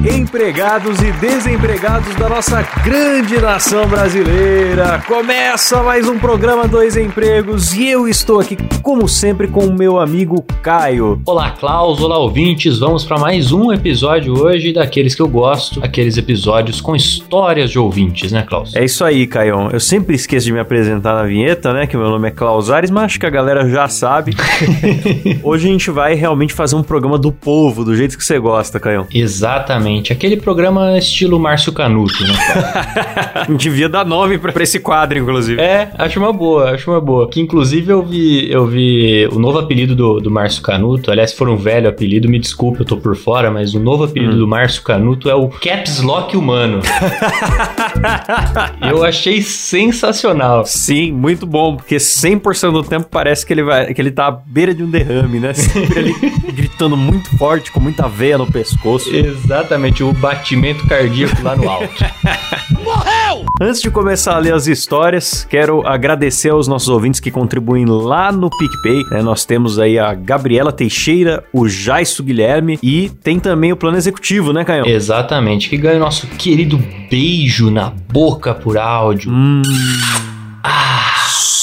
Empregados e desempregados da nossa grande nação brasileira. Começa mais um programa Dois Empregos e eu estou aqui, como sempre, com o meu amigo Caio. Olá, Klaus, olá, ouvintes. Vamos para mais um episódio hoje daqueles que eu gosto, aqueles episódios com histórias de ouvintes, né, Klaus? É isso aí, Caio. Eu sempre esqueço de me apresentar na vinheta, né? Que meu nome é Klaus Ares, mas acho que a galera já sabe. hoje a gente vai realmente fazer um programa do povo, do jeito que você gosta, Caio. Exatamente. Aquele programa estilo Márcio Canuto, né? devia dar nome pra, pra esse quadro, inclusive. É, acho uma boa, acho uma boa. Que inclusive eu vi, eu vi o novo apelido do, do Márcio Canuto. Aliás, se for um velho apelido, me desculpe, eu tô por fora, mas o novo apelido hum. do Márcio Canuto é o Caps Lock Humano. eu achei sensacional. Sim, muito bom, porque 100% do tempo parece que ele vai, que ele tá à beira de um derrame, né? Sempre ali gritando muito forte, com muita veia no pescoço. Exatamente, o batimento cardíaco lá no alto. Morreu! Antes de começar a ler as histórias, quero agradecer aos nossos ouvintes que contribuem lá no PicPay. Né? Nós temos aí a Gabriela Teixeira, o Jaisso Guilherme e tem também o plano executivo, né, Caio? Exatamente, que ganha o nosso querido beijo na boca por áudio. Hum. Ah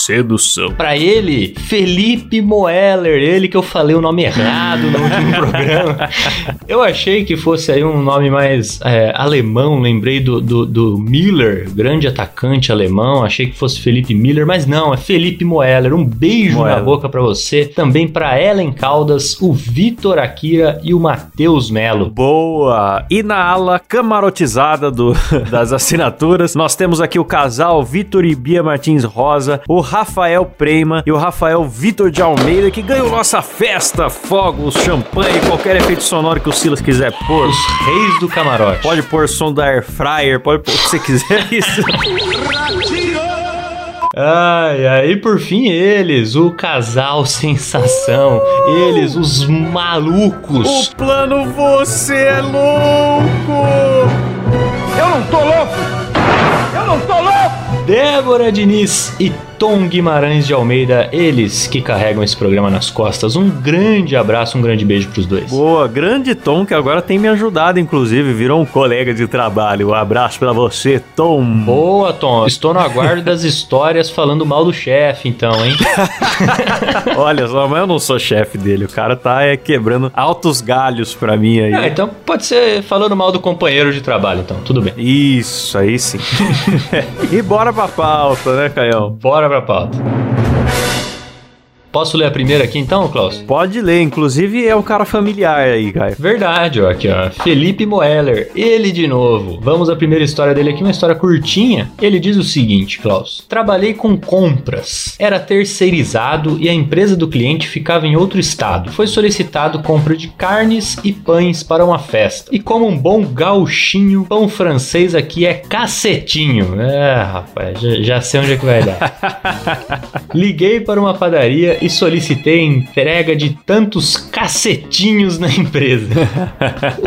sedução. Para ele, Felipe Moeller, ele que eu falei o nome errado no último programa. Eu achei que fosse aí um nome mais é, alemão, lembrei do, do, do, Miller, grande atacante alemão, achei que fosse Felipe Miller, mas não, é Felipe Moeller. Um beijo Moeller. na boca para você, também para Ellen Caldas, o Vitor Akira e o Matheus Melo. Boa! E na ala camarotizada do, das assinaturas, nós temos aqui o casal Vitor e Bia Martins Rosa, o Rafael Prema e o Rafael Vitor de Almeida, que ganham nossa festa, fogos, champanhe, qualquer efeito sonoro que o Silas quiser pôr. Os reis do camarote. Pode pôr som da air fryer, pode pôr o que você quiser. Isso. Ai, ai, e por fim eles, o casal sensação, eles, os malucos. O plano você é louco! Eu não tô louco! Eu não tô louco! Débora Diniz e Tom Guimarães de Almeida, eles que carregam esse programa nas costas. Um grande abraço, um grande beijo pros dois. Boa, grande Tom, que agora tem me ajudado, inclusive, virou um colega de trabalho. Um abraço para você, Tom. Boa, Tom. Estou no aguardo das histórias falando mal do chefe, então, hein? Olha só, mas eu não sou chefe dele. O cara tá é, quebrando altos galhos pra mim aí. É, então pode ser falando mal do companheiro de trabalho, então, tudo bem. Isso, aí sim. e bora pra pauta, né, Caião? Bora pra pauta. Posso ler a primeira aqui então, Klaus? Pode ler, inclusive é um cara familiar aí, Caio. Verdade, ó, aqui ó, Felipe Moeller, ele de novo. Vamos à primeira história dele aqui, uma história curtinha. Ele diz o seguinte, Klaus: Trabalhei com compras. Era terceirizado e a empresa do cliente ficava em outro estado. Foi solicitado compra de carnes e pães para uma festa. E como um bom gauchinho, pão francês aqui é cacetinho. É, rapaz, já, já sei onde é que vai dar. Liguei para uma padaria e solicitei entrega de tantos cacetinhos na empresa.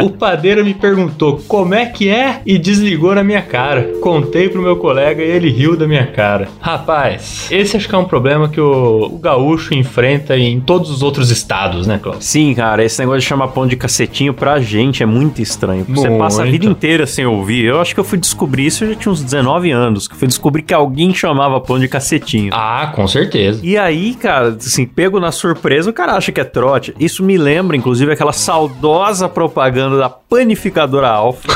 o padeiro me perguntou como é que é e desligou na minha cara. Contei pro meu colega e ele riu da minha cara. Rapaz, esse acho que é um problema que o, o gaúcho enfrenta em todos os outros estados, né, Cláudio? Sim, cara, esse negócio de chamar pão de cacetinho pra gente é muito estranho. Você muito. passa a vida inteira sem ouvir. Eu acho que eu fui descobrir isso, eu já tinha uns 19 anos, que fui descobrir que alguém chamava pão de cacetinho. Ah, com certeza. E aí, cara, assim, pego na surpresa, o cara acha que é trote. Isso me lembra, inclusive, aquela saudosa propaganda da panificadora Alfa.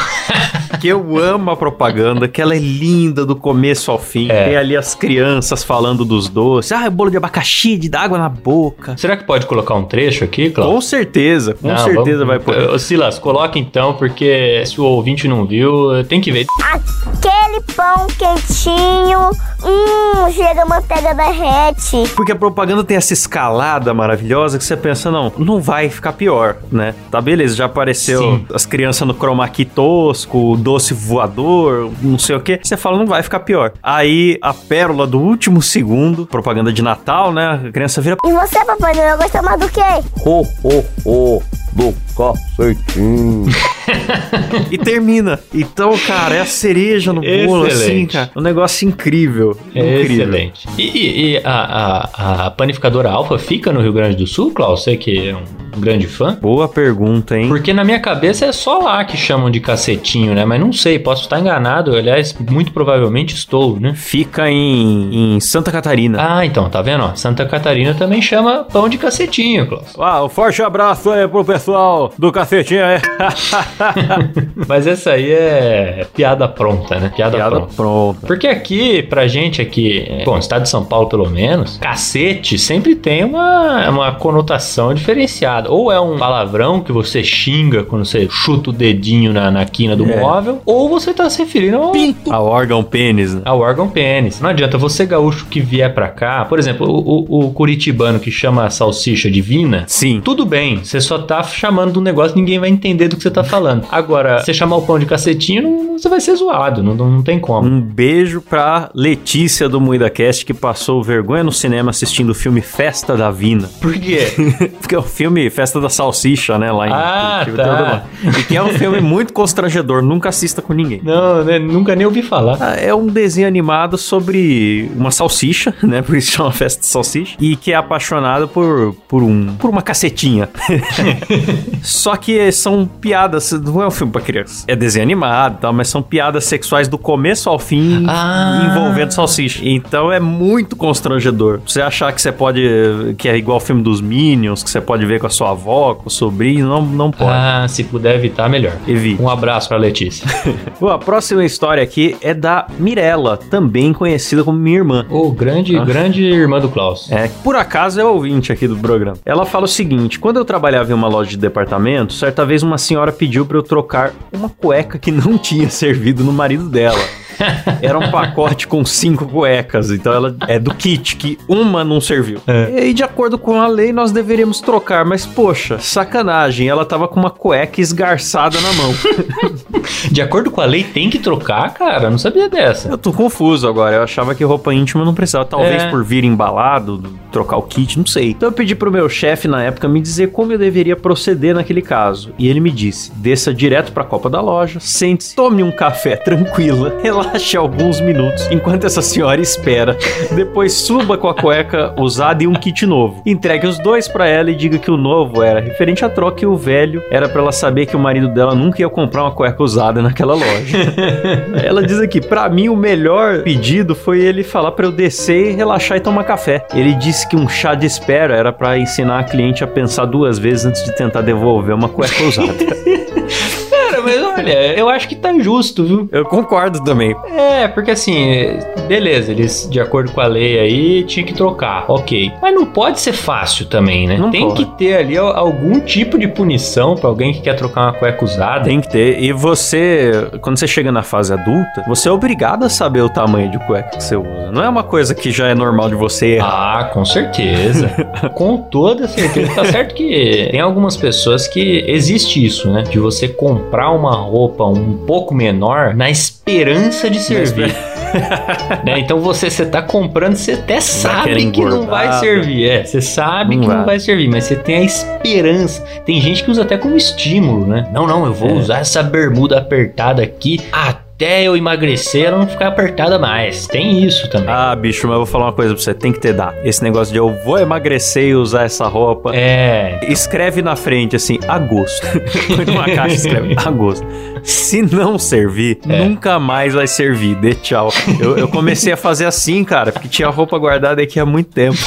Que eu amo a propaganda, que ela é linda do começo ao fim. É. Tem ali as crianças falando dos doces. Ah, é bolo de abacaxi, de dar água na boca. Será que pode colocar um trecho aqui, Cláudio? Com certeza, com Não, certeza vamos- vai poder. Ô, Silas, coloca então, porque se o ouvinte não viu, tem que ver. Aquele pão quentinho, hum, chega a manteiga derrete. Porque a propaganda tem essa escalada maravilhosa que você pensa, não, não vai ficar pior, né? Tá beleza, já apareceu Sim. as crianças no chroma key tosco, o doce voador, não sei o que. Você fala, não vai ficar pior. Aí a pérola do último segundo, propaganda de Natal, né? A criança vira. E você, Papai Noel, gosta mais do quê? Ho, ho, ho, do cacetinho. e termina. Então, cara, é a cereja no bolo, assim, cara. Um negócio incrível. É incrível. Excelente. E, e- e a, a- a panificadora Alfa fica no Rio Grande do Sul, Klaus? Você que é um grande fã? Boa pergunta, hein? Porque na minha cabeça é só lá que chamam de cacetinho, né? Mas não sei, posso estar enganado. Aliás, muito provavelmente estou, né? Fica em, em Santa Catarina. Ah, então, tá vendo? ó? Santa Catarina também chama pão de cacetinho, Klaus. Ah, um forte abraço aí pro pessoal do cacetinho aí. Mas essa aí é piada pronta, né? Piada, Piada pronta. pronta. Porque aqui, pra gente aqui, é, bom, estado de São Paulo pelo menos, cacete sempre tem uma, uma conotação diferenciada. Ou é um palavrão que você xinga quando você chuta o dedinho na, na quina do É. móvel, ou você tá se referindo ao, A órgão pênis, né? ao órgão pênis. Não adianta você gaúcho que vier pra cá, por exemplo, o, o- o curitibano que chama a salsicha divina, Sim. tudo bem, você só tá chamando do negócio, ninguém vai entender do que você tá falando. Agora, você chamar o pão de cacetinho, não- você vai ser zoado, não, não, tem como. Um beijo pra Letícia do MuidaCast que passou vergonha no cinema assistindo o filme Festa da Vina. Por quê? Porque é o filme Festa da Salsicha, né? Lá em Ah, Curitiba, tá. E que é um filme muito constrangedor, nunca assista com ninguém. Não, né, nunca nem ouvi falar. Ah, É um desenho animado sobre uma salsicha, né? Por isso chama Festa de Salsicha. E que é apaixonado por, por, um, por uma cacetinha. Só que são piadas, não é um filme pra criança. É desenho animado e tal, mas são piadas sexuais do começo ao fim Ah. envolvendo salsicha. Então é muito constrangedor. Você achar que você pode. que é igual o filme dos Minions, que você pode ver com a sua avó, com o sobrinho, não, não pode. Ah, se puder evitar, melhor. Evite. Um abraço pra Letícia. Bom, a próxima história aqui é da Mirella, também conhecida como minha irmã. Ô, grande, grande irmã do Klaus. É, por acaso é ouvinte aqui do programa. Ela fala o seguinte: quando eu trabalhava em uma loja de departamento, certa vez uma senhora pediu pra eu trocar uma cueca que não tinha servido no marido dela. Era um pacote com cinco cuecas, então ela é do kit, que uma não serviu. E aí, de acordo com a lei, nós deveríamos trocar, mas poxa, sacanagem, ela tava com uma cueca esgarçada na mão. De acordo com a lei, tem que trocar, cara? Eu não sabia dessa. Eu tô confuso agora. Eu achava que roupa íntima não precisava. Talvez É. por vir embalado, trocar o kit, não sei. Então eu pedi pro meu chefe na época me dizer como eu deveria proceder naquele caso. E ele me disse: desça direto pra copa da loja, sente-se, tome um café tranquila, relaxe alguns minutos enquanto essa senhora espera. Depois suba com a cueca usada e um kit novo. Entregue os dois pra ela e diga que o novo era referente à troca e o velho era pra ela saber que o marido dela nunca ia comprar uma cueca usada naquela loja. Ela diz aqui, pra mim o melhor pedido foi ele falar pra eu descer relaxar e tomar café. Ele disse que um chá de espera era pra ensinar a cliente a pensar duas vezes antes de tentar devolver uma cueca usada. Cara, mas olha, eu acho que tá justo, viu? Eu concordo também. É, porque assim, beleza, eles, de acordo com a lei aí, tinha que trocar, ok. Mas não pode ser fácil também, né? Não Tem pode. que ter ali al- algum tipo de punição pra alguém que quer trocar uma cueca usada. Tem que ter. E você, quando você chega na fase adulta, você é obrigado a saber o tamanho de cueca que você usa. Não é uma coisa que já é normal de você errar. Ah, com certeza. com toda certeza. Tá certo que tem algumas pessoas que existe isso, né? De você comprar uma roupa um pouco menor na esperança de servir. né? Então você, você tá comprando, você até sabe que não vai servir. É, você sabe Não que não vai. vai servir, mas você tem a esperança. Tem gente que usa até como estímulo, né? Não, não, eu vou É. usar essa bermuda apertada aqui até eu emagrecer, ela não ficar apertada mais. Tem isso também. Ah, bicho, mas eu vou falar uma coisa pra você. Tem que ter dado. Esse negócio de eu vou emagrecer e usar essa roupa. É. Escreve na frente assim, agosto. Põe numa caixa e escreve agosto. Se não servir, É. nunca mais vai servir. Dê tchau. Eu, eu comecei a fazer assim, cara, porque tinha roupa guardada aqui há muito tempo.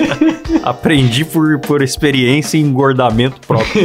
Aprendi por, por experiência e engordamento próprio.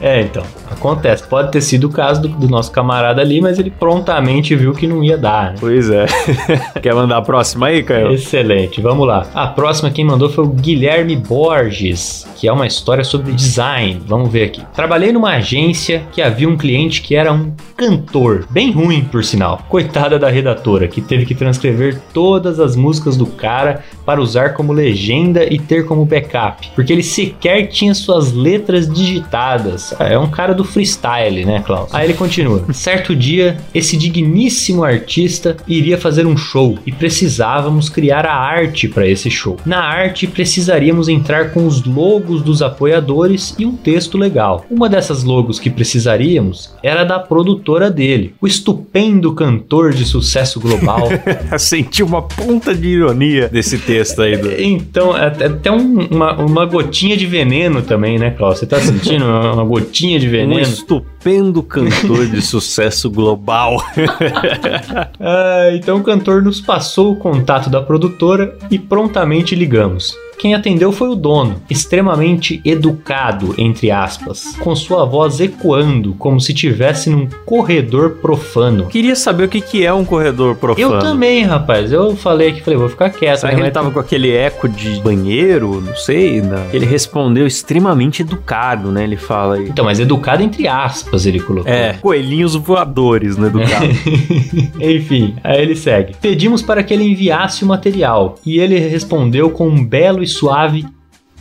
É, então. Acontece. Pode ter sido o caso do, do nosso camarada ali, mas ele prontamente viu que não ia dar, né? Pois é. Quer mandar a próxima aí, Caio? Excelente, vamos lá. A próxima quem mandou foi o Guilherme Borges, que é uma história sobre design. Vamos ver aqui. Trabalhei numa agência que havia um cliente que era um cantor, bem ruim por sinal. Coitada da redatora, que teve que transcrever todas as músicas do cara para usar como legenda e ter como backup, porque ele sequer tinha suas letras digitadas. É um cara do freestyle, né, Klaus? Aí ele continua. Certo dia, esse digníssimo artista iria fazer um show e precisávamos criar a arte para esse show. Na arte precisaríamos entrar com os logos dos apoiadores e um texto legal. Uma dessas logos que precisaríamos era da produtora dele, o estupendo cantor de sucesso global. Senti uma ponta de ironia desse texto aí. Do... então, é é até um- uma, uma gotinha de veneno também, né, Klaus? Você tá sentindo uma, gotinha de Um veneno? estupendo cantor de sucesso global. Ah, então o cantor nos passou o contato da produtora e prontamente ligamos. Quem atendeu foi o dono, extremamente educado, entre aspas, com sua voz ecoando como se estivesse num corredor profano. Queria saber o que, que é um corredor profano. Eu também, rapaz. Eu falei aqui, falei, vou ficar quieto. Será né? que ele tava com aquele eco de banheiro? Não sei. Né? Ele respondeu extremamente educado, né? Ele fala aí. Então, mas educado entre aspas, ele colocou. É, coelhinhos voadores, né? Educado. Enfim, aí ele segue. Pedimos para que ele enviasse o material e ele respondeu com um belo suave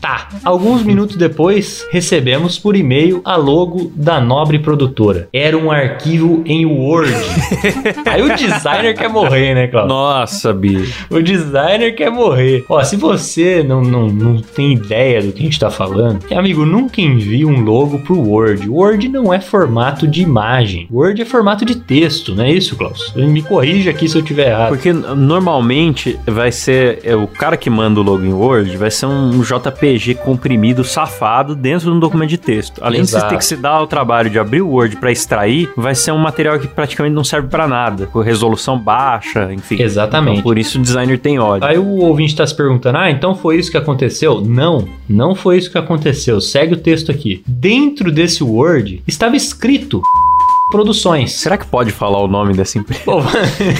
tá. Alguns minutos depois, recebemos por e-mail a logo da nobre produtora. Era um arquivo em Word. aí o designer quer morrer, né, Cláudio? Nossa, bicho. O designer quer morrer. Ó, se você não, não, não tem ideia do que a gente tá falando, amigo, nunca envie um logo pro Word. Word não é formato de imagem. Word é formato de texto, não é isso, Klaus? Me corrija aqui se eu tiver errado. Porque normalmente vai ser. é, o cara que manda o logo em Word vai ser um JPG comprimido safado dentro de um documento de texto. Além de Exato. você ter que se dar o trabalho de abrir o Word pra extrair, vai ser um material que praticamente não serve pra nada. Com resolução baixa, enfim. Exatamente. Então, por isso o designer tem ódio. Aí o ouvinte tá se perguntando: ah, então foi isso que aconteceu? Não, não foi isso que aconteceu. Segue o texto aqui. Dentro desse Word estava escrito Produções. Será que pode falar o nome dessa empresa?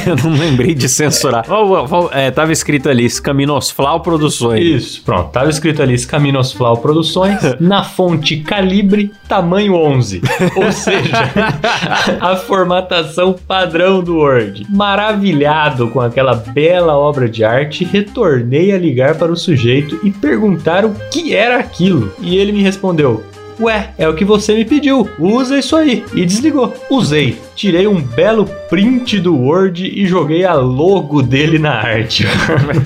Eu não lembrei de censurar. Ó, é, tava escrito ali, Scaminosflau Produções. Isso, pronto. Tava escrito ali Scaminosflau Produções, na fonte calibre, tamanho 11. Ou seja, a formatação padrão do Word. Maravilhado com aquela bela obra de arte, retornei a ligar para o sujeito e perguntar o que era aquilo. E ele me respondeu. Ué, é o que você me pediu. Usa isso aí. E desligou. Usei. Tirei um belo print do Word e joguei a logo dele na arte.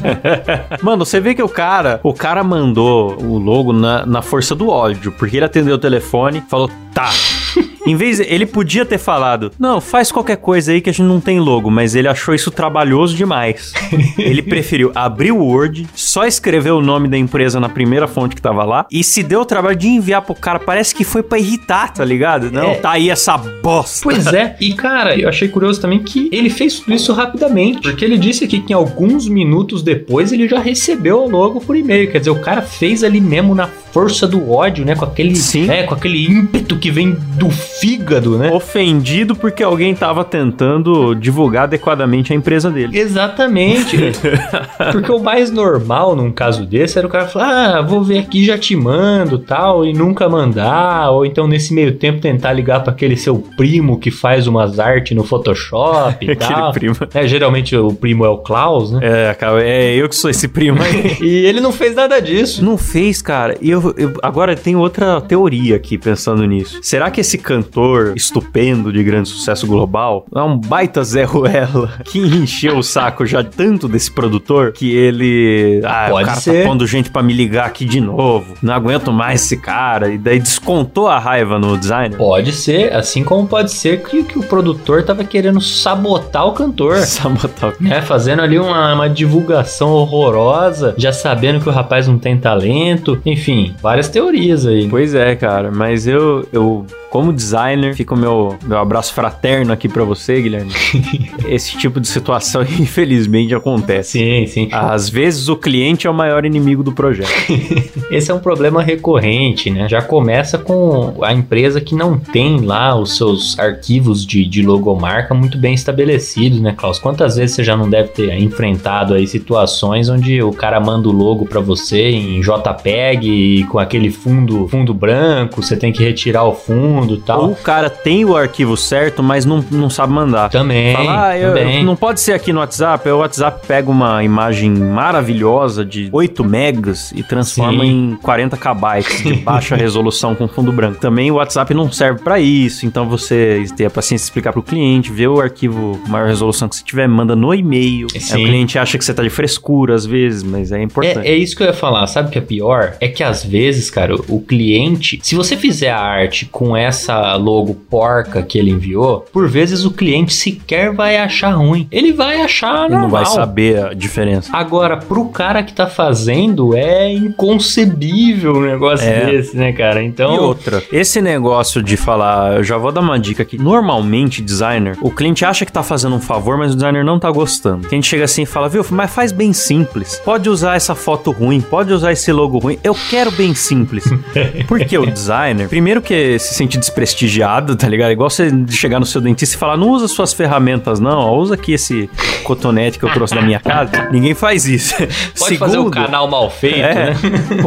Mano, você vê que o cara, o cara mandou o logo na, na força do ódio, porque ele atendeu o telefone, falou, tá. Em vez, ele podia ter falado, não, faz qualquer coisa aí que a gente não tem logo, mas ele achou isso trabalhoso demais. ele preferiu abrir o Word, só escrever o nome da empresa na primeira fonte que tava lá e se deu o trabalho de enviar pro cara. Parece que foi pra irritar, tá ligado? Não, É. tá aí essa bosta. Pois é, e cara, eu achei curioso também que ele fez tudo isso rapidamente, porque ele disse aqui que em alguns minutos depois ele já recebeu o logo por e-mail, quer dizer, o cara fez ali mesmo na força do ódio, né, com aquele, Sim. é, com aquele ímpeto que vem do fígado, né? Ofendido porque alguém tava tentando divulgar adequadamente a empresa dele. Exatamente. Porque o mais normal num caso desse era o cara falar: Ah, vou ver aqui, já te mando tal, e nunca mandar. Ou então nesse meio tempo tentar ligar para aquele seu primo que faz umas artes no Photoshop e Aquele tal. primo. É, geralmente o primo é o Klaus, né? É, cara, é eu que sou esse primo aí. E ele não fez nada disso. Não fez, cara. E eu, eu- agora tem outra teoria aqui pensando nisso. Será que esse cantor estupendo de grande sucesso global é um baita Zé Ruela que encheu o saco já tanto desse produtor que ele. Ah, Pode o cara ser. tá pondo gente pra me ligar aqui de novo. Não aguento mais esse cara. E daí descontou a raiva no designer. Pode ser, assim como pode ser que, que o produtor tava querendo sabotar o cantor. Sabotar. né, fazendo ali uma, uma divulgação horrorosa, já sabendo que o rapaz não tem talento, enfim, várias teorias aí. Pois é, cara, mas eu, eu Como designer, fica o meu, meu abraço fraterno aqui pra você, Guilherme. Esse tipo de situação, infelizmente, acontece. Sim, sim. Às vezes o cliente é o maior inimigo do projeto. Esse é um problema recorrente, né? Já começa com a empresa que não tem lá os seus arquivos de, de logomarca muito bem estabelecidos, né, Klaus? Quantas vezes você já não deve ter enfrentado aí situações onde o cara manda o logo pra você em JPEG e com aquele fundo, fundo branco, você tem que retirar o fundo Ou tal. o cara tem o arquivo certo, mas não, não sabe mandar. Também, Fala, ah, eu- também. não pode ser aqui no WhatsApp. O WhatsApp pega uma imagem maravilhosa de 8 megas e transforma Sim. em 40 kbytes de baixa resolução com fundo branco. Também o WhatsApp não serve pra isso, então você tem a paciência de explicar pro cliente, ver o arquivo maior resolução que você tiver, manda no e-mail. Aí o cliente acha que você tá de frescura às vezes, mas é importante. É, é isso que eu ia falar. Sabe o que é pior? É que às vezes, cara, o cliente, se você fizer a arte com essa logo porca que ele enviou, por vezes o cliente sequer vai achar ruim. Ele vai achar Ele normal. não vai saber a diferença. Agora, pro cara que tá fazendo, é inconcebível um negócio É. desse, né, cara? E Então. outra, esse negócio de falar, eu já vou dar uma dica aqui. Normalmente, designer, o cliente acha que tá fazendo um favor, mas o designer não tá gostando. Gente chega assim e fala, viu, mas faz bem simples. Pode usar essa foto ruim, pode usar esse logo ruim. Eu quero bem simples. Porque o designer, primeiro que se sente desprestigiado, tá ligado? Igual você chegar no seu dentista e falar, não usa suas ferramentas, não. ó, Usa aqui esse cotonete que eu trouxe da minha casa. Ninguém faz isso. Pode fazer o canal mal feito, É. né?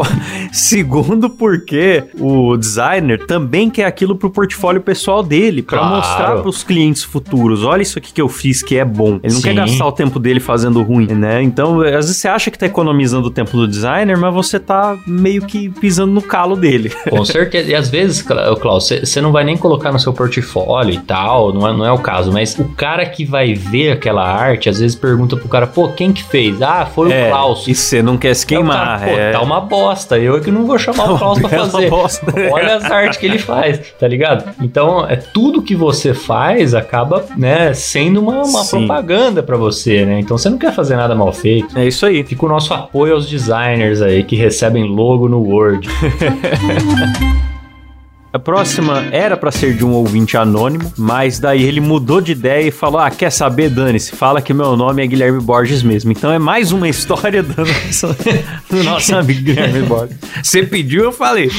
Segundo, porque o designer também quer aquilo pro portfólio pessoal dele, pra Claro. mostrar pros clientes futuros. Olha isso aqui que eu fiz que é bom. Ele não quer Sim. gastar o tempo dele fazendo ruim, né? Então, às vezes você acha que tá economizando o tempo do designer, mas você tá meio que pisando no calo dele. Com certeza. E às vezes, Klaus, você não vai nem colocar no seu portfólio e tal, não é, não é o caso, mas o cara que vai ver aquela arte, às vezes pergunta pro cara, pô, quem que fez? Ah, foi É, o Klaus. e você não quer se queimar. cara, pô, é. tá uma bosta. Eu é que não vou chamar o Klaus pra fazer. bosta. Olha as artes que ele faz, tá ligado? Então, é tudo que você faz acaba, né, sendo uma, uma propaganda pra você, né? Então você não quer fazer nada mal feito. É isso aí. Fica o nosso apoio aos designers aí que recebem logo no Word. A próxima era pra ser de um ouvinte anônimo, mas daí ele mudou de ideia e falou: Ah, quer saber, Dane-se? Fala que meu nome é Guilherme Borges mesmo. Então é mais uma história do nosso, do nosso amigo Guilherme Borges. Você pediu, eu falei.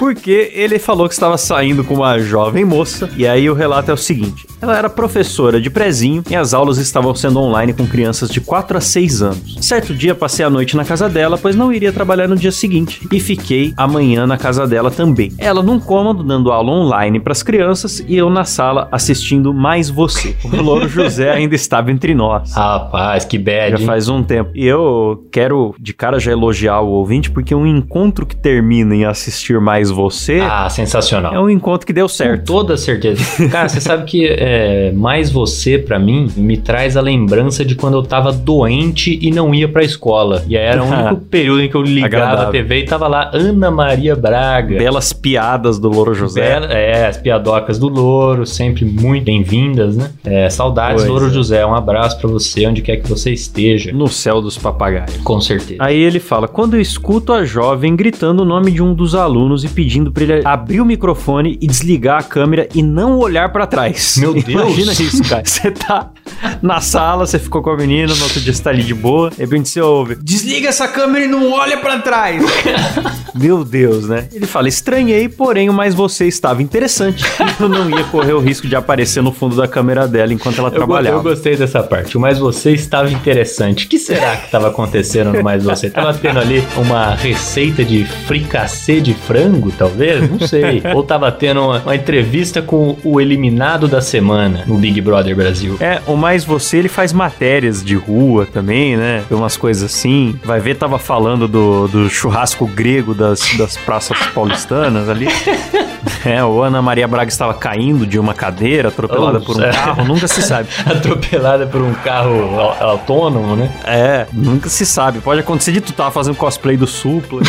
Porque ele falou que estava saindo com uma jovem moça, e aí o relato é o seguinte: ela era professora de prezinho e as aulas estavam sendo online com crianças de 4 a 6 anos. Certo dia passei a noite na casa dela, pois não iria trabalhar no dia seguinte, e fiquei amanhã na casa dela também. Ela num cômodo dando aula online para as crianças e eu na sala assistindo mais você. O Louro José ainda estava entre nós. Rapaz, que bad. Já hein? faz um tempo. E eu quero de cara já elogiar o ouvinte, porque um encontro que termina em assistir mais você Ah, sensacional. é um encontro que deu Com certo. toda certeza. Cara, você sabe que é, mais você, pra mim, me traz a lembrança de quando eu tava doente e não ia pra escola. E aí era o único período em que eu ligava Agradável. a TV e tava lá Ana Maria Braga. Belas piadas do Louro José. Bela- é, as piadocas do Louro, sempre muito bem-vindas, né? É, saudades, Pois Louro é. José. Um abraço pra você, onde quer que você esteja. No céu dos papagaios. Com certeza. Aí ele fala: quando eu escuto a jovem gritando o nome de um dos alunos e pedindo pra ele abrir o microfone e desligar a câmera e não olhar pra trás. Meu Deus. Imagina isso, cara. Você tá na sala, você ficou com a menina, no outro dia você tá ali de boa, de repente você ouve: desliga essa câmera e não olha pra trás. Meu Deus, né? Ele fala: estranhei, porém o mais você estava interessante. Eu não ia correr o risco de aparecer no fundo da câmera dela enquanto ela Eu, trabalhava. eu gostei dessa parte. O mais você estava interessante. O que será que estava acontecendo no mais você? Tava tendo ali uma receita de fricassê de frango, talvez? Não sei. Ou tava tendo uma, uma entrevista com o eliminado da semana no Big Brother Brasil. É, o mais você, ele faz matérias de rua também, né? Tem umas coisas assim. Vai ver, tava falando do, do churrasco grego das, das praças paulistanas ali. É, o Ana Maria Braga estava caindo de uma cadeira, atropelada Oh, por um sério? carro, nunca se sabe. Atropelada por um carro au- autônomo, né? É, nunca se sabe. Pode acontecer de tu tava fazendo cosplay do Supla.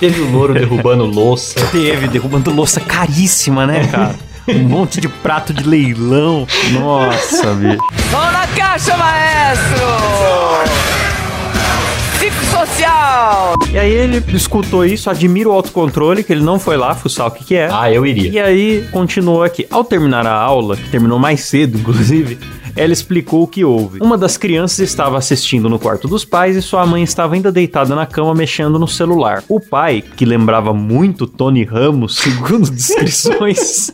Teve o louro derrubando louça. Teve, derrubando louça caríssima, né, cara? Um monte de prato de leilão. Nossa, bicho. Mão na caixa, maestro! Social! E aí ele escutou isso, admira o autocontrole, que ele não foi lá fuçar o que que é. Ah, eu iria. E aí continuou aqui. Ao terminar a aula, que terminou mais cedo, inclusive, ela explicou o que houve. Uma das crianças estava assistindo no quarto dos pais e sua mãe estava ainda deitada na cama mexendo no celular. O pai, que lembrava muito Tony Ramos, segundo descrições,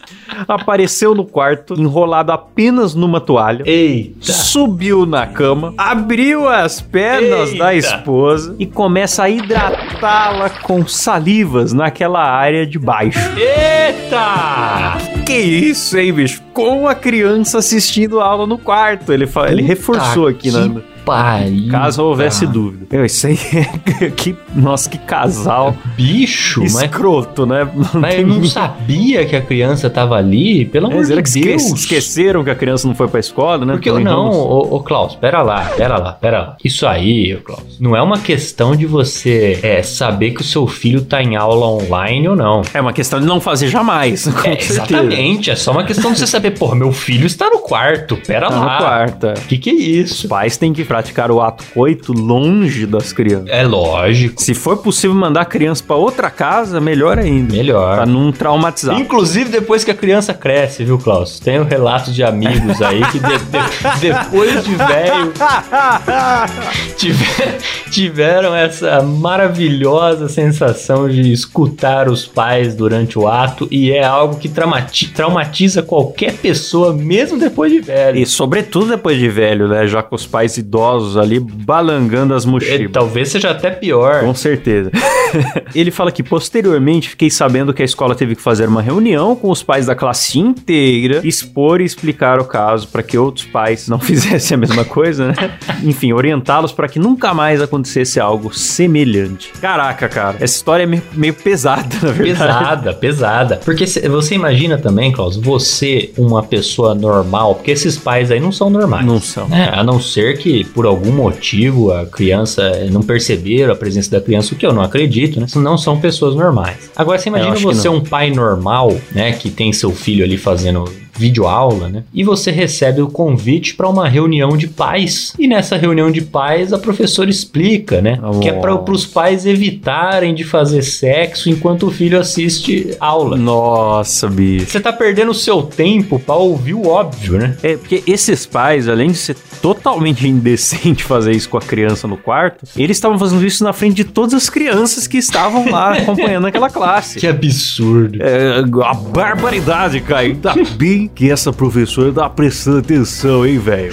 apareceu no quarto enrolado apenas numa toalha. Eita. Subiu na cama, abriu as pernas Eita. da esposa e começa a hidratá-la com salivas naquela área de baixo. Eita! Que isso, hein, bicho? Com a criança assistindo a aula no quarto. Ele, fa- ele reforçou aqui, que né? Pariu, Caso houvesse cara. dúvida. Meu, isso aí é. que, nossa, que casal Bicho, mas, escroto, né? Não mas eu não sabia que a criança tava ali, pelo amor É, de que esque- Deus. esqueceram que a criança não foi pra escola, né? Porque Tony não, ô, ô Klaus, pera lá, pera lá, pera lá. Isso aí, ô Klaus, não é uma questão de você é, saber que o seu filho tá em aula online ou não. É uma questão de não fazer jamais. É, exatamente, é só uma questão de você saber, pô, meu filho está no quarto, pera Tá lá. no quarto. é. O que que é Os isso? pais têm que praticar o ato coito longe das crianças. É lógico, Se for possível mandar a criança pra outra casa, melhor ainda. Pra melhor. não traumatizar. Inclusive depois que a criança cresce, viu, Klaus? Tenho relatos de amigos aí que de- de- depois de velho tiver- tiveram essa maravilhosa sensação de escutar os pais durante o ato e é algo que traumati- traumatiza qualquer pessoa, mesmo depois de velho. E sobretudo depois de velho, né? Já com os pais idosos ali balangando as É, mochilas. talvez seja até pior. Com certeza. Ele fala que posteriormente fiquei sabendo que a escola teve que fazer uma reunião com os pais da classe inteira, expor e explicar o caso para que outros pais não fizessem a mesma coisa, né? Enfim, orientá-los para que nunca mais acontecesse algo semelhante. Caraca, cara, essa história é meio, pesada, na verdade. Pesada, pesada. Porque cê- você imagina também, Klaus, você, uma pessoa normal, porque esses pais aí não são normais. Não são. né? A não ser que, por algum motivo, a criança não perceberam a presença da criança, o que eu não acredito, né? Não são pessoas normais. Agora, você imagina acho que você um pai normal, né? Que tem seu filho ali fazendo videoaula, né? E você recebe o convite para uma reunião de pais. E nessa reunião de pais, a professora explica, né? Que é para os pais evitarem de fazer sexo enquanto o filho assiste aula. Nossa, bicho. Você tá perdendo o seu tempo pra ouvir o óbvio, né? É, porque esses pais, além de ser totalmente indecente fazer isso com a criança no quarto, eles estavam fazendo isso na frente de todas as crianças que estavam lá acompanhando aquela classe. Que absurdo. É, a barbaridade, Caio. Ainda bem que essa professora tá prestando atenção, hein, velho?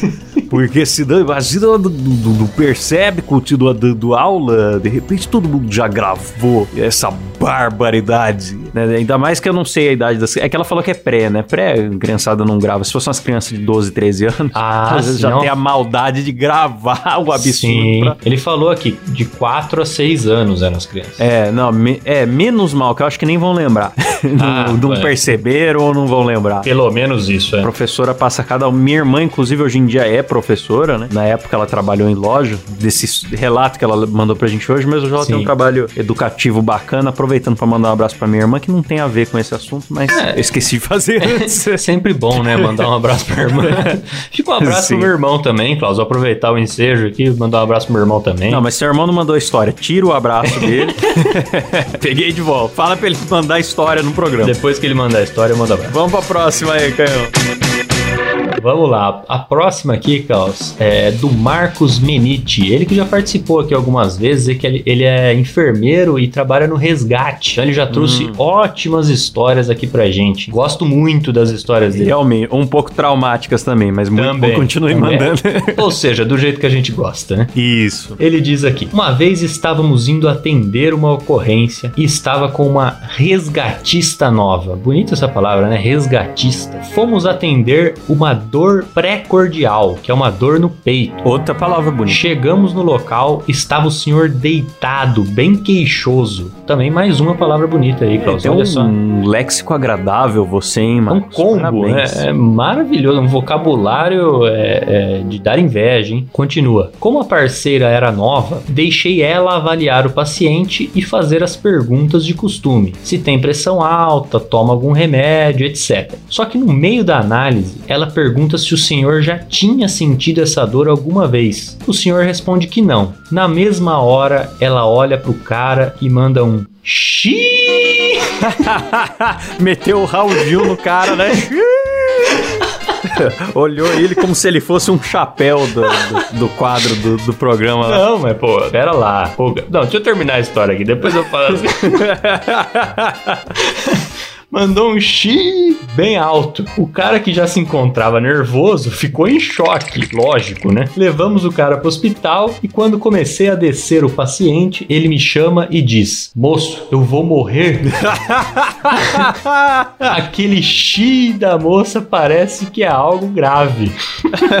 Porque senão, imagina, ela não, percebe, continua dando aula, de repente todo mundo já gravou essa barbaridade. né? Ainda mais que eu não sei a idade das É que ela falou que é pré, né? Pré, a criançada não grava. Se fossem umas crianças de 12, 13 anos, Ah, às vezes já não. tem a maldade de gravar o absurdo. Sim. pra- Ele falou aqui, de 4 a 6 anos eram as crianças. É, não, me- é menos mal, que eu acho que nem vão lembrar. Ah, não não é. perceberam ou não vão lembrar. Pelo menos isso, A é. professora passa cada. Minha irmã, inclusive, hoje em dia é professora, né? Na época ela trabalhou em loja, desse relato que ela mandou pra gente hoje, mas hoje ela tem Sim. um trabalho educativo bacana, aproveitando pra mandar um abraço pra minha irmã, que não tem a ver com esse assunto, mas É. eu esqueci de fazer antes. É sempre bom, né? Mandar um abraço pra irmã. Fica um abraço Sim. pro meu irmão também, Klaus. Vou aproveitar o ensejo aqui mandar um abraço pro meu irmão também. Não, mas seu irmão não mandou a história. Tira o abraço dele. Peguei de volta. Fala pra ele mandar a história no programa. Depois que ele mandar a história, eu mando abraço. Vamos pra próxima aí, Canhão. Vamos lá. A próxima aqui, Klaus, é do Marcos Menite. Ele que já participou aqui algumas vezes, e que ele, ele é enfermeiro e trabalha no resgate. Então ele já trouxe Hum. ótimas histórias aqui pra gente. Gosto muito das histórias dele. Realmente, um pouco traumáticas também, mas muito Também. bom. Continue Também. mandando. Ou seja, do jeito que a gente gosta, né? Isso. Ele diz aqui: Uma vez estávamos indo atender uma ocorrência e estava com uma resgatista nova. Bonita essa palavra, né? Resgatista. Fomos atender uma dor pré-cordial, que é uma dor no peito. Outra palavra bonita. Chegamos no local, estava o senhor deitado, bem queixoso. Também mais uma palavra bonita aí, Klaus. Tem Olha só. um léxico agradável você, hein, É um Marcos? combo, né? É maravilhoso, um vocabulário é, é, de dar inveja, hein? Continua. Como a parceira era nova, deixei ela avaliar o paciente e fazer as perguntas de costume. Se tem pressão alta, toma algum remédio, etc. Só que no meio da análise, ela pergunta pergunta se o senhor já tinha sentido essa dor alguma vez. O senhor responde que não. Na mesma hora, ela olha pro cara e manda um xiii. Meteu o Raul Gil no cara, né? Olhou ele como se ele fosse um chapéu do, do, do quadro do, do programa lá. Não, mas pô, pera lá. Pô, não, deixa eu terminar a história aqui, depois eu falo assim. Mandou um xi bem alto. O cara que já se encontrava nervoso ficou em choque, lógico, né? Levamos o cara pro hospital e quando comecei a descer o paciente, ele me chama e diz: Moço, eu vou morrer. Aquele xi da moça parece que é algo grave.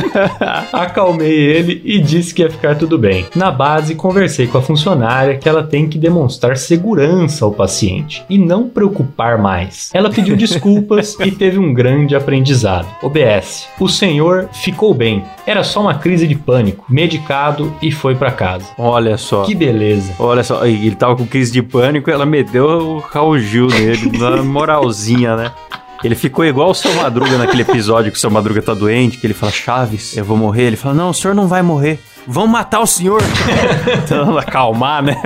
Acalmei ele e disse que ia ficar tudo bem. Na base, conversei com a funcionária que ela tem que demonstrar segurança ao paciente e não preocupar mais. Ela pediu desculpas e teve um grande aprendizado. OBS. O senhor ficou bem. Era só uma crise de pânico, medicado e foi para casa. Olha só. Que beleza. Olha só, ele tava com crise de pânico, ela meteu o Raul Gil nele, na moralzinha, né? Ele ficou igual o seu Madruga naquele episódio que o seu Madruga tá doente, que ele fala, Chaves, eu vou morrer. Ele fala, não, o senhor não vai morrer. Vão matar o senhor. então, acalmar, né?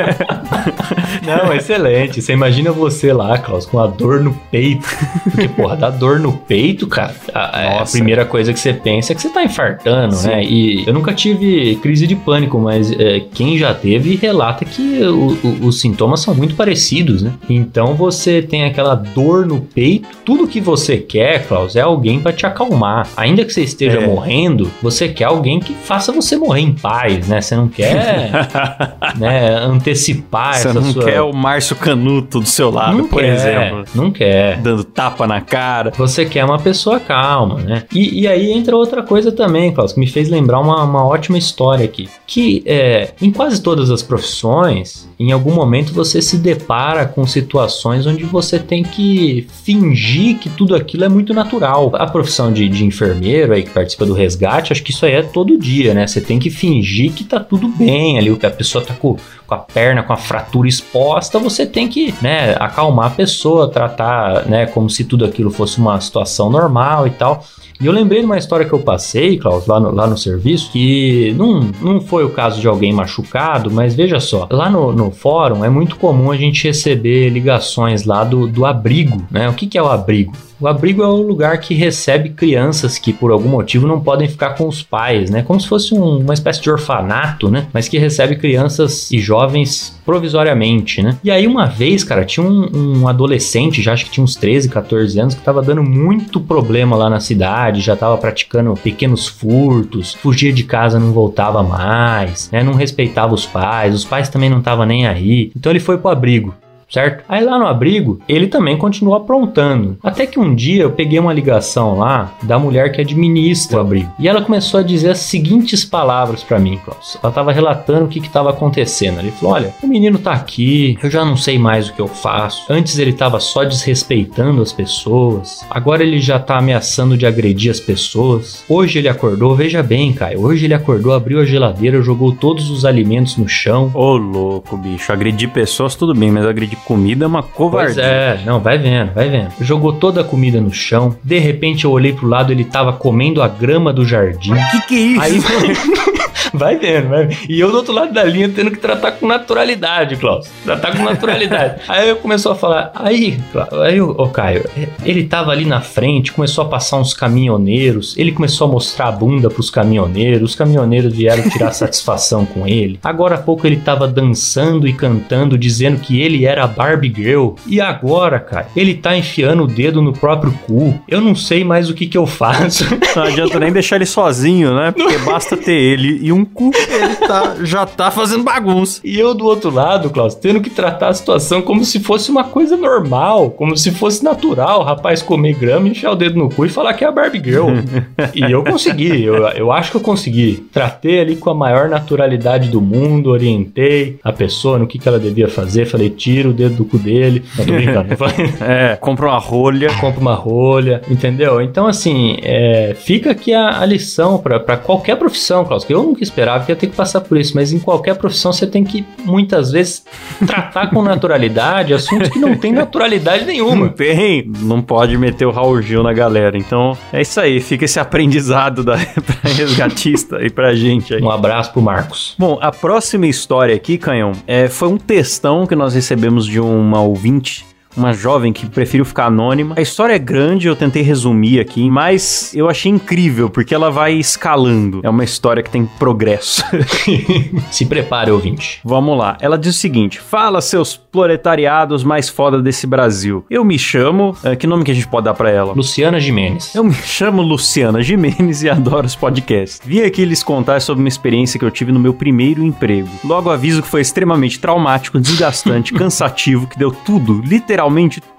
Não, excelente. Você imagina você lá, Klaus, com a dor no peito. Porque, porra, dá dor no peito, cara. A, a Nossa. primeira coisa que você pensa é que você tá infartando, Sim. né? E eu nunca tive crise de pânico, mas é, quem já teve relata que o- o- os sintomas são muito parecidos, né? Então você tem aquela dor no peito. Tudo que você quer, Klaus, é alguém pra te acalmar. Ainda que você esteja É. morrendo, você quer alguém que faça você morrer em paz, né? Você não quer né, antecipar Você essa não sua... quer o Márcio Canuto do seu lado, não por quer, exemplo. Não quer. Dando tapa na cara. Você quer uma pessoa calma, né? E, e aí entra outra coisa também, Klaus, que me fez lembrar uma, uma ótima história aqui. Que é, em quase todas as profissões, em algum momento você se depara com situações onde você tem que fingir que tudo aquilo é muito natural. A profissão de, de enfermeiro aí que participa do resgate, acho que isso aí é todo dia, né? Você tem que fingir que tá tudo bem ali, que a pessoa tá com, com a perna, com a fratura exposta, você tem que, né, acalmar a pessoa, tratar, né, como se tudo aquilo fosse uma situação normal e tal. E eu lembrei de uma história que eu passei, Klaus, lá no, lá no serviço, que não, não foi o caso de alguém machucado, mas veja só, lá no, no fórum é muito comum a gente receber ligações lá do, do abrigo, né? O que, que é o abrigo? O abrigo é o lugar que recebe crianças que por algum motivo não podem ficar com os pais, né? Como se fosse um- uma espécie de orfanato, né? Mas que recebe crianças e jovens provisoriamente, né? E aí uma vez, cara, tinha um, um adolescente, já acho que tinha uns 13, 14 anos, que tava dando muito problema lá na cidade, já tava praticando pequenos furtos, fugia de casa, não voltava mais, né? Não respeitava os pais, os pais também não estavam nem aí. Então ele foi pro abrigo certo? Aí lá no abrigo, ele também continuou aprontando. Até que um dia eu peguei uma ligação lá da mulher que administra o abrigo. E ela começou a dizer as seguintes palavras pra mim, Klaus. Ela tava relatando o que que tava acontecendo. Ele falou: "Olha, o menino tá aqui, eu já não sei mais o que eu faço. Antes ele tava só desrespeitando as pessoas. Agora ele já tá ameaçando de agredir as pessoas. Hoje ele acordou, veja bem, Caio. Hoje ele acordou, abriu a geladeira, jogou todos os alimentos no chão. Ô, louco, bicho. Agredir pessoas, tudo bem, mas agredir comida é uma Pois covardia. é, não, vai vendo, vai vendo. Jogou toda a comida no chão. De repente eu olhei pro lado, ele tava comendo a grama do jardim. Que que é isso? Aí vai vendo, vai vendo. E eu do outro lado da linha tendo que tratar com naturalidade, Klaus. Tratar com naturalidade. aí eu começou a falar, aí, aí o ô, Caio, ele tava ali na frente, começou a passar uns caminhoneiros, ele começou a mostrar a bunda pros caminhoneiros, os caminhoneiros vieram tirar satisfação com ele. Agora há pouco ele tava dançando e cantando, dizendo que ele era a Barbie Girl. E agora, cara, ele tá enfiando o dedo no próprio cu. Eu não sei mais o que que eu faço. Não adianta nem deixar ele sozinho, né? Porque basta ter ele e um cu, ele tá, já tá fazendo bagunça. E eu do outro lado, Klaus, tendo que tratar a situação como se fosse uma coisa normal, como se fosse natural o rapaz comer grama, enfiar o dedo no cu e falar que é a Barbie Girl. e eu consegui, eu, eu acho que eu consegui. Tratei ali com a maior naturalidade do mundo, orientei a pessoa no que, que ela devia fazer, falei, tira o dedo do cu dele. Não, tô brincando. Falei, É, compra uma rolha. compra uma rolha, entendeu? Então, assim, é, fica aqui a, a lição pra pra qualquer profissão, Klaus. que Eu, nunca esperava que ia ter que passar por isso, mas em qualquer profissão você tem que, muitas vezes, tratar com naturalidade assuntos que não tem naturalidade Não nenhuma. tem, não pode meter o Raul Gil na galera. Então é isso aí, fica esse aprendizado da, pra resgatista e pra gente aí. Um abraço pro Marcos. Bom, a próxima história aqui, Canhão, é, foi um textão que nós recebemos de uma ouvinte. Uma jovem que preferiu ficar anônima. A história é grande, eu tentei resumir aqui, mas eu achei incrível, porque ela vai escalando. É uma história que tem progresso. Se prepare, ouvinte. Vamos lá. Ela diz o seguinte: Fala, seus proletariados mais foda desse Brasil. Eu me chamo. eh, que nome que a gente pode dar pra ela? Luciana Jimenez. Eu me chamo Luciana Jimenez e adoro os podcasts. Vim aqui lhes contar sobre uma experiência que eu tive no meu primeiro emprego. Logo aviso que foi extremamente traumático, desgastante, cansativo, que deu tudo, literalmente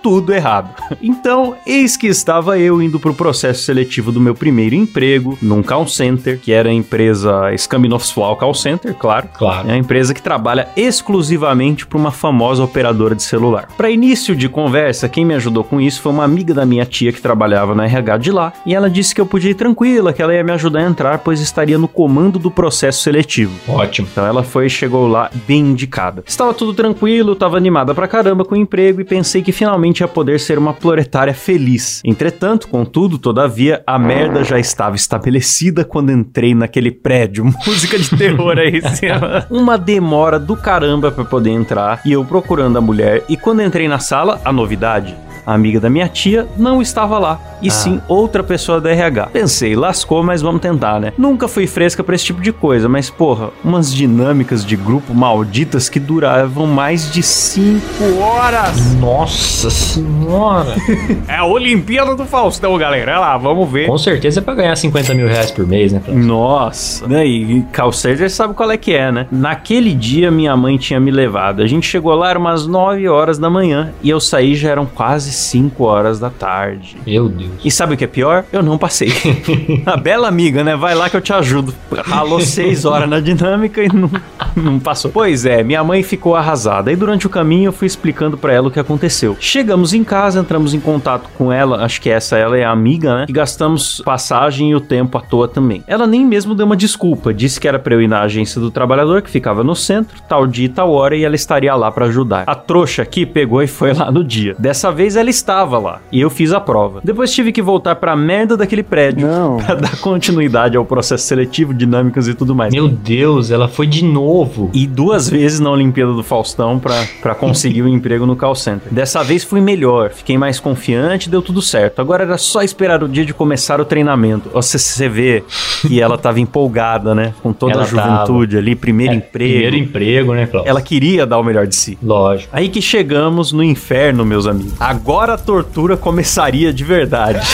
tudo errado. Então, eis que estava eu indo pro processo seletivo do meu primeiro emprego, num call center, que era a empresa Scambinoff-Flow Call Center, claro. Claro. É a empresa que trabalha exclusivamente para uma famosa operadora de celular. Para início de conversa, quem me ajudou com isso foi uma amiga da minha tia que trabalhava na RH de lá, e ela disse que eu podia ir tranquila, que ela ia me ajudar a entrar, pois estaria no comando do processo seletivo. Ótimo. Então ela foi e chegou lá bem indicada. Estava tudo tranquilo, estava animada pra caramba com o emprego e pensei que finalmente ia poder ser uma proletária feliz. Entretanto, contudo, todavia, a merda já estava estabelecida quando entrei naquele prédio. Música de terror aí. Uma demora do caramba pra poder entrar e eu procurando a mulher. E quando entrei na sala, a novidade. A amiga da minha tia não estava lá, e sim outra pessoa da RH. Pensei, lascou, mas vamos tentar, né? Nunca fui fresca pra esse tipo de coisa, mas porra, umas dinâmicas de grupo malditas que duravam mais de 5 horas. Nossa senhora. É a Olimpíada do Faustão, galera. Olha lá, vamos ver. Com certeza é pra ganhar 50 mil reais por mês, né? Nossa, né? E call center sabe qual é que é, né? Naquele dia minha mãe tinha me levado. A gente chegou lá, eram umas 9 horas da manhã e eu saí já eram quase 5 horas da tarde. Meu Deus. E sabe o que é pior? Eu não passei. A bela amiga, né? Vai lá que eu te ajudo. Ralou 6 horas na dinâmica e não, não passou. Pois é, minha mãe ficou arrasada. E durante o caminho eu fui explicando pra ela o que aconteceu. Chegamos em casa, entramos em contato com ela. Acho que essa ela é a amiga, né? E gastamos passagem e o tempo à toa também. Ela nem mesmo deu uma desculpa. Disse que era pra eu ir na agência do trabalhador, que ficava no centro, tal dia e tal hora, e ela estaria lá pra ajudar. A trouxa aqui pegou e foi lá no dia. Dessa vez ela estava lá. E eu fiz a prova. Depois tive que voltar pra merda daquele prédio. Não. Pra dar continuidade ao processo seletivo, dinâmicas e tudo mais. Meu Deus, ela foi de novo. E duas vezes na Olimpíada do Faustão pra conseguir o emprego no call center. Dessa vez fui melhor, fiquei mais confiante, deu tudo certo. Agora era só esperar o dia de começar o treinamento. Você, você vê que ela tava empolgada, né? Com toda Ela a juventude ali, primeiro É, emprego. Primeiro emprego, né, Cláudio? Ela queria dar o melhor de si. Lógico. Aí que chegamos no inferno, meus amigos. Agora a tortura começaria de verdade.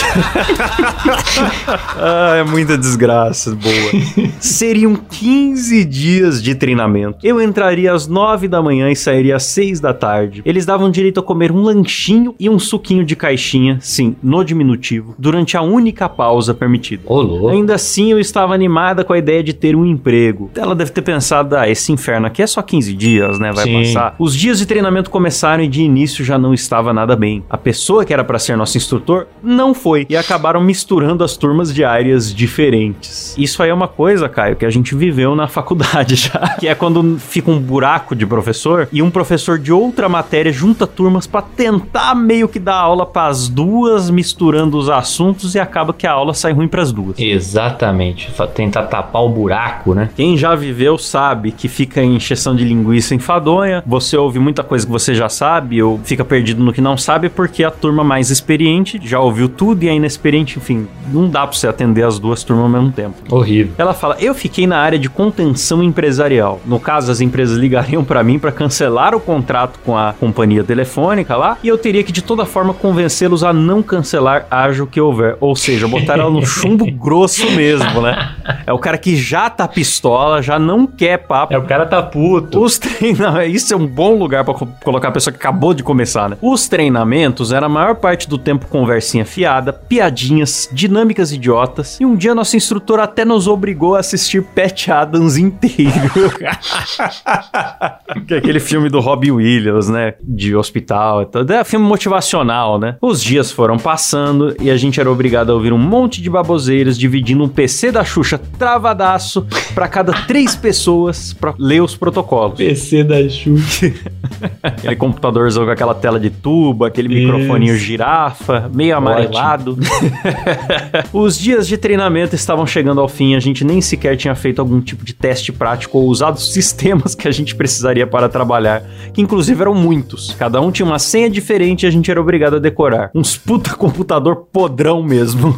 ah, é muita desgraça, boa. Seriam 15 dias de treinamento. Eu entraria às 9 da manhã e sairia às 6 da tarde. Eles davam direito a comer um lanchinho e um suquinho de caixinha, sim, no diminutivo, durante a única pausa permitida. Ô, louco. Ainda assim, eu estava animada com a ideia de ter um emprego. Ela deve ter pensado, ah, esse inferno aqui é só 15 dias, né? Vai Sim. passar. Os dias de treinamento começaram e de início já não estava nada bem. A pessoa que era para ser nosso instrutor não foi e acabaram misturando as turmas de áreas diferentes. Isso aí é uma coisa, Caio, que a gente viveu na faculdade já, que é quando fica um buraco de professor e um professor de outra matéria junta turmas para tentar meio que dar aula para as duas, misturando os assuntos e acaba que a aula sai ruim para as duas. Exatamente. Tentar tapar o buraco, né? Quem já viveu sabe que fica em encheção de linguiça enfadonha, você ouve muita coisa que você já sabe ou fica perdido no que não sabe porque a turma mais experiente já ouviu tudo e a inexperiente, enfim, não dá pra você atender as duas turmas ao mesmo tempo. Horrível. Ela fala: Eu fiquei na área de contenção empresarial. No caso, as empresas ligariam pra mim pra cancelar o contrato com a companhia telefônica lá e eu teria que de toda forma convencê-los a não cancelar, haja o que houver. Ou seja, botar ela no chumbo grosso mesmo, né? É o cara que já tá pistola, já não quer papo. É, o cara tá puto. Os treinamentos. Isso é um bom lugar pra co- colocar a pessoa que acabou de começar, né? Os treinamentos era a maior parte do tempo conversinha fiada, piadinhas, dinâmicas idiotas. E um dia nosso instrutor até nos obrigou a assistir Pat Adams inteiro. que é aquele filme do Robbie Williams, né? De hospital e tudo. É filme motivacional, né? Os dias foram passando e a gente era obrigado a ouvir um monte de baboseiras dividindo um PC da Xuxa travadaço pra cada três pessoas pra ler os protocolos. PC da Xuxa. Aquele computadorzão com aquela tela de tubo, aquele Isso. microfoninho girafa, meio amarelado. Os dias de treinamento estavam chegando ao fim, a gente nem sequer tinha feito algum tipo de teste prático ou usado os sistemas que a gente precisaria para trabalhar, que inclusive eram muitos. Cada um tinha uma senha diferente e a gente era obrigado a decorar. Uns puta computador podrão mesmo.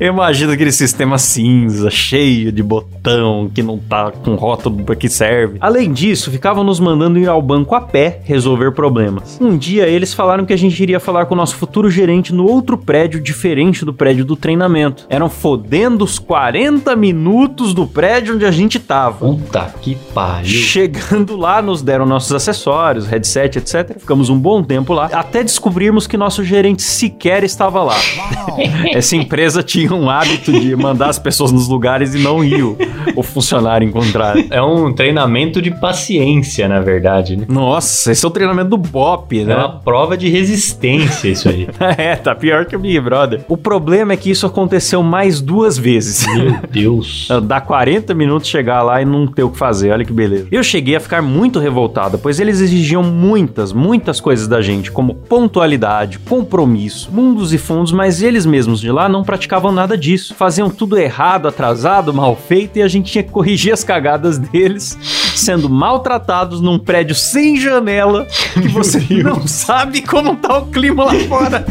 Eu imagino aquele sistema cinza, cheio de botão, que não tá com rótulo pra que serve. Além disso, ficavam nos mandando ir ao banco a pé resolver problemas. Um dia eles falaram que a gente iria falar com o nosso futuro gerente no outro prédio diferente do prédio do treinamento. Eram fodendo os 40 minutos do prédio onde a gente tava. Puta que pariu. Chegando lá, nos deram nossos acessórios, headset, etc. Ficamos um bom tempo lá, até descobrirmos que nosso gerente sequer estava lá. Essa empresa tinha um hábito de mandar as pessoas nos lugares e não ir o, o funcionário encontrar. É um treinamento de paciência, na verdade, né? Nossa, esse é o treinamento do BOP, É né? uma prova de resistência isso aí. É, tá pior que o Big Brother. O problema é que isso aconteceu mais duas vezes. Meu Deus. Dá 40 minutos chegar lá e não ter o que fazer, olha que beleza. Eu cheguei a ficar muito revoltada, pois eles exigiam muitas, muitas coisas da gente, como pontualidade, compromisso, mundos e fundos, mas eles mesmos de lá não praticavam nada disso. Faziam tudo errado, atrasado, mal feito e a gente tinha que corrigir as cagadas deles, sendo maltratados num prédio sem janela, que você não sabe como tá o clima lá fora.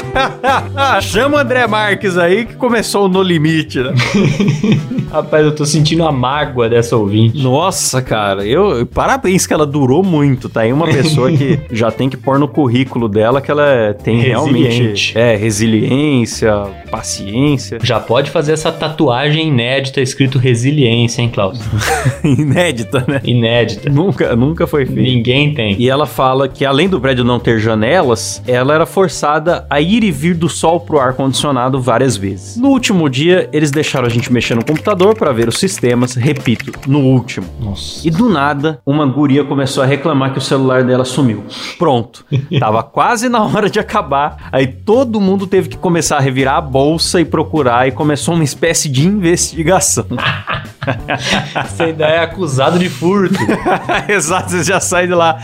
Chama o André Marques aí que começou no limite, né? Rapaz, eu tô sentindo a mágoa dessa ouvinte. Nossa, cara, eu parabéns que ela durou muito, tá? aí uma pessoa que já tem que pôr no currículo dela que ela tem realmente é resiliência, paciência, Já pode fazer essa tatuagem inédita escrito resiliência, hein, Klaus? inédita, né? Inédita. Nunca, nunca foi feito. Ninguém tem. E ela fala que além do prédio não ter janelas, ela era forçada a ir e vir do sol pro ar condicionado várias vezes. No último dia, eles deixaram a gente mexer no computador para ver os sistemas, repito, no último. Nossa. E do nada, uma guria começou a reclamar que o celular dela sumiu. Pronto. Tava quase na hora de acabar. Aí todo mundo teve que começar a revirar a bolsa e procurar. E começou uma espécie de investigação. Você ainda é acusado de furto. Exato, você já sai de lá.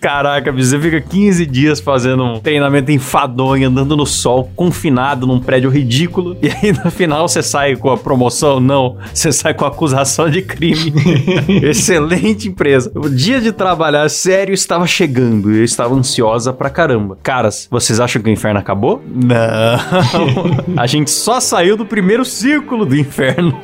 Caraca, você fica 15 dias fazendo um treinamento enfadonho, andando no sol, confinado num prédio ridículo. E aí no final você sai com a promoção? Não. Você sai com a acusação de crime. Excelente empresa. O dia de trabalhar sério estava chegando e eu estava ansiosa pra caramba. Caras, vocês acham que o inferno acabou? Não. A gente só saiu do primeiro círculo do inferno.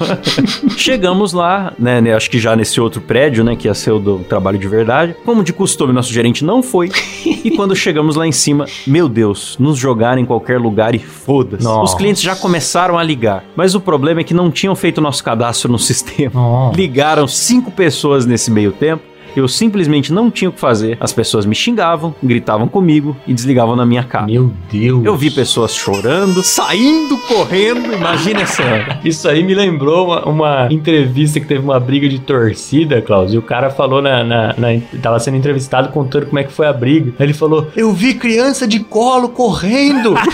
Chegamos lá, né, né, Acho que já nesse outro prédio, né? Que ia ser o do trabalho de verdade. Como de costume, nosso gerente não foi. E quando chegamos lá em cima, meu Deus, nos jogaram em qualquer lugar e foda-se. Os clientes já começaram a ligar. Mas o problema é que não tinham feito nosso cadastro no sistema. Nossa. Ligaram cinco pessoas nesse meio tempo. Eu simplesmente não tinha o que fazer. As pessoas me xingavam, gritavam comigo e desligavam na minha cara. Meu Deus. Eu vi pessoas chorando, saindo correndo. Imagina essa. Isso aí me lembrou uma, uma entrevista que teve uma briga de torcida, Klaus. E o cara falou na, na, na- Tava sendo entrevistado contando como é que foi a briga. Aí ele falou: Eu vi criança de colo correndo.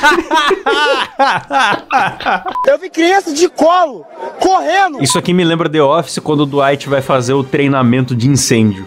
Eu vi criança de colo, correndo. Isso aqui me lembra The Office quando o Dwight vai fazer o treinamento de incêndio.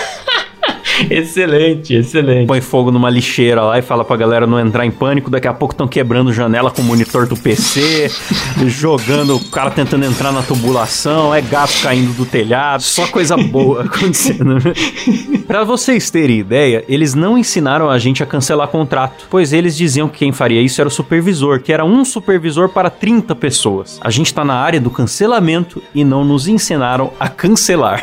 excelente, excelente. Põe fogo numa lixeira lá e fala pra galera não entrar em pânico. Daqui a pouco estão quebrando janela com o monitor do PC, jogando o cara tentando entrar na tubulação, é gato caindo do telhado, só coisa boa acontecendo. pra vocês terem ideia, eles não ensinaram a gente a cancelar contrato, pois eles diziam que quem faria isso era o supervisor, que era um supervisor para 30 pessoas. A gente tá na área do cancelamento e não nos ensinaram a cancelar.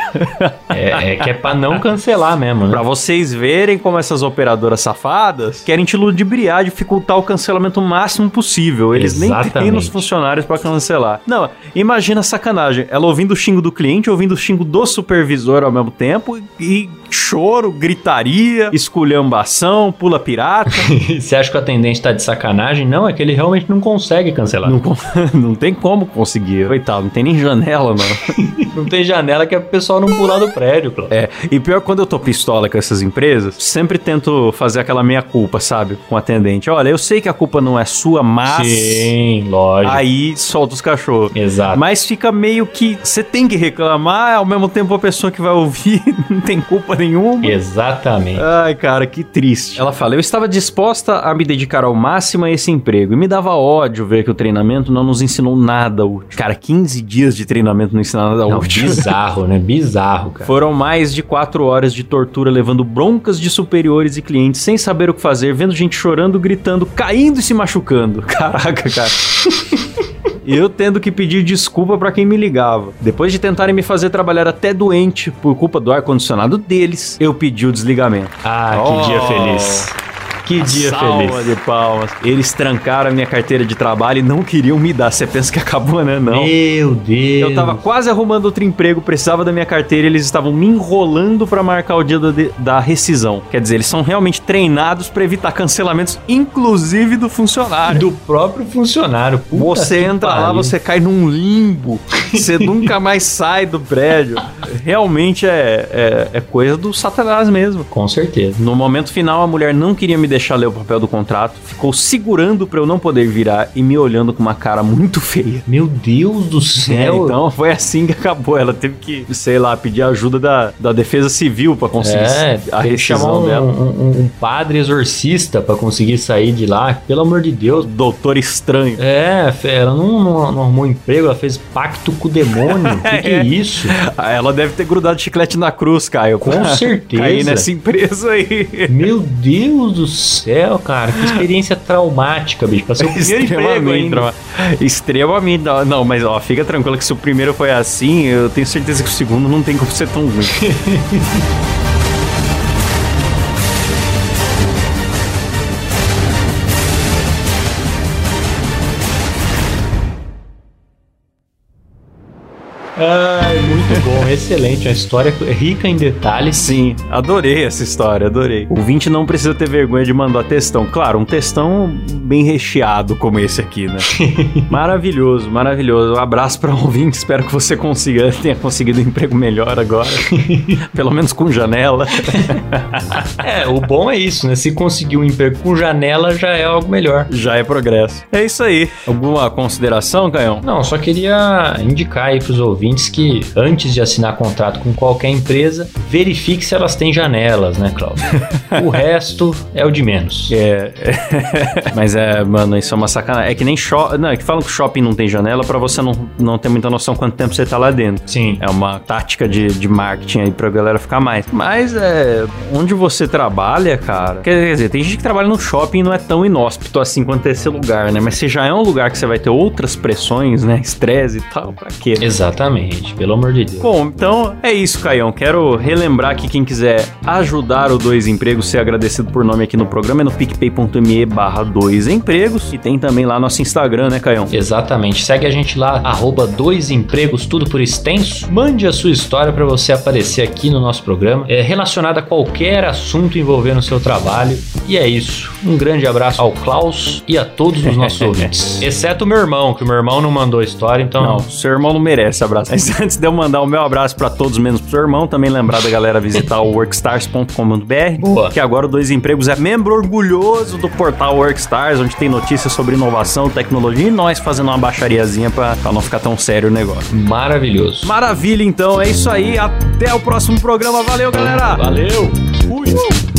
É, é que é pra não cancelar mesmo, né? Pra vocês verem como essas operadoras safadas querem te ludibriar, dificultar o cancelamento máximo possível. Eles nem Exatamente. treinam os funcionários pra cancelar. Não, imagina a sacanagem. Ela ouvindo o xingo do cliente, ouvindo o xingo do supervisor ao mesmo tempo e choro, gritaria, esculhambação, pula pirata. Você acha que o atendente tá de sacanagem? Não, é que ele realmente não consegue cancelar. não, não tem como conseguir. Coitado, não tem nem janela, mano. Não tem janela que é pro pessoal não pular do prédio, Cláudio. É, e pior quando eu tô pistola com essas empresas, sempre tento fazer aquela meia culpa, sabe? Com o atendente. Olha, eu sei que a culpa não é sua, mas. Sim, lógico. Aí solta os cachorros. Exato. Mas fica meio que você tem que reclamar, ao mesmo tempo a pessoa que vai ouvir não tem culpa nenhuma. Exatamente. Ai, cara, que triste. Ela fala: Eu estava disposta a me dedicar ao máximo a esse emprego. E me dava ódio ver que o treinamento não nos ensinou nada útil. Cara, 15 dias de treinamento não ensina nada Não, útil. bizarro, né? Bizarro, cara. Foram mais de quatro horas de tortura, levando broncas de superiores e clientes, sem saber o que fazer, vendo gente chorando, gritando, caindo e se machucando. Caraca, cara. Eu tendo que pedir desculpa pra quem me ligava. Depois de tentarem me fazer trabalhar até doente por culpa do ar-condicionado deles, eu pedi o desligamento. Ah, que Oh. dia feliz. Que dia Salva feliz. de palmas. Eles trancaram a minha carteira de trabalho e não queriam me dar. Você pensa que acabou, né? Não. Meu Deus. Eu tava quase arrumando outro emprego, precisava da minha carteira e eles estavam me enrolando pra marcar o dia da, da rescisão. Quer dizer, eles são realmente treinados pra evitar cancelamentos, inclusive do funcionário. Do próprio funcionário. Puta Você entra lá, pariu. você cai num limbo. Você nunca mais sai do prédio. Realmente é, é, é coisa do satanás mesmo. Com certeza. No momento final, a mulher não queria me deixar ler o papel do contrato, ficou segurando pra eu não poder virar e me olhando com uma cara muito feia. Meu Deus do É, céu. então foi assim que acabou. Ela teve que, sei lá, pedir ajuda da, da defesa civil pra conseguir É, a rescisão um, dela. um- um padre exorcista pra conseguir sair de lá. Pelo amor de Deus. Doutor estranho. É, ela não, não, não arrumou emprego, ela fez pacto com o demônio. O que, que é isso? Ela deve ter grudado chiclete na cruz, Caio. Com certeza. Cair nessa empresa aí. Meu Deus do céu, cara, que experiência traumática, bicho. Pra ser o primeiro emprego Extremamente. ainda. Extremamente. Não, mas ó, fica tranquila que se o primeiro foi assim, eu tenho certeza que o segundo não tem como ser tão ruim. Ai, muito bom, excelente. Uma história rica em detalhes. Sim, adorei essa história, adorei. O 20 não precisa ter vergonha de mandar textão. Claro, um textão bem recheado como esse aqui, né? maravilhoso, maravilhoso. Um abraço para o ouvinte, espero que você consiga, tenha conseguido um emprego melhor agora. Pelo menos com janela. É, o bom é isso, né? Se conseguir um emprego com janela, já é algo melhor. Já é progresso. É isso aí. Alguma consideração, Canhão? Não, só queria indicar aí pros ouvintes que antes de assinar contrato com qualquer empresa, verifique se elas têm janelas, né, Cláudio? o resto é o de menos. É, mas é, mano, isso é uma sacanagem. É que nem shopping. Não, é que falam que shopping não tem janela pra você não, não ter muita noção quanto tempo você tá lá dentro. Sim. É uma tática de, de marketing aí pra galera ficar mais. Mas é. Onde você trabalha, cara. Quer dizer, tem gente que trabalha no shopping e não é tão inóspito assim quanto esse lugar, né? Mas se já é um lugar que você vai ter outras pressões, né? Estresse e tal, pra quê? Exatamente, pelo amor de Deus. Bom, então é isso, Caião. Quero relembrar que quem quiser ajudar o Dois Empregos, ser agradecido por nome aqui no programa, é no picpay.me barra dois empregos. E tem também lá nosso Instagram, né, Caião? Exatamente. Segue a gente lá, arroba dois empregos, tudo por extenso. Mande a sua história para você aparecer aqui no nosso programa, é, relacionada a qualquer assunto envolvendo o seu trabalho. E é isso. Um grande abraço ao Klaus e a todos os nossos ouvintes. Exceto o meu irmão, que o meu irmão não mandou a história, então. Não, seu irmão não merece abraço. Mas antes de eu mandar o meu abraço pra todos, menos pro seu irmão, também lembrar da galera visitar o workstars.com.br. Boa. Que agora o Dois Empregos é membro orgulhoso do portal Workstars, onde tem notícias sobre inovação, tecnologia e nós fazendo uma baixariazinha pra não ficar tão sério o negócio. Maravilhoso. Maravilha, então. É isso aí. Até o próximo programa. Valeu, galera. Valeu! Fui.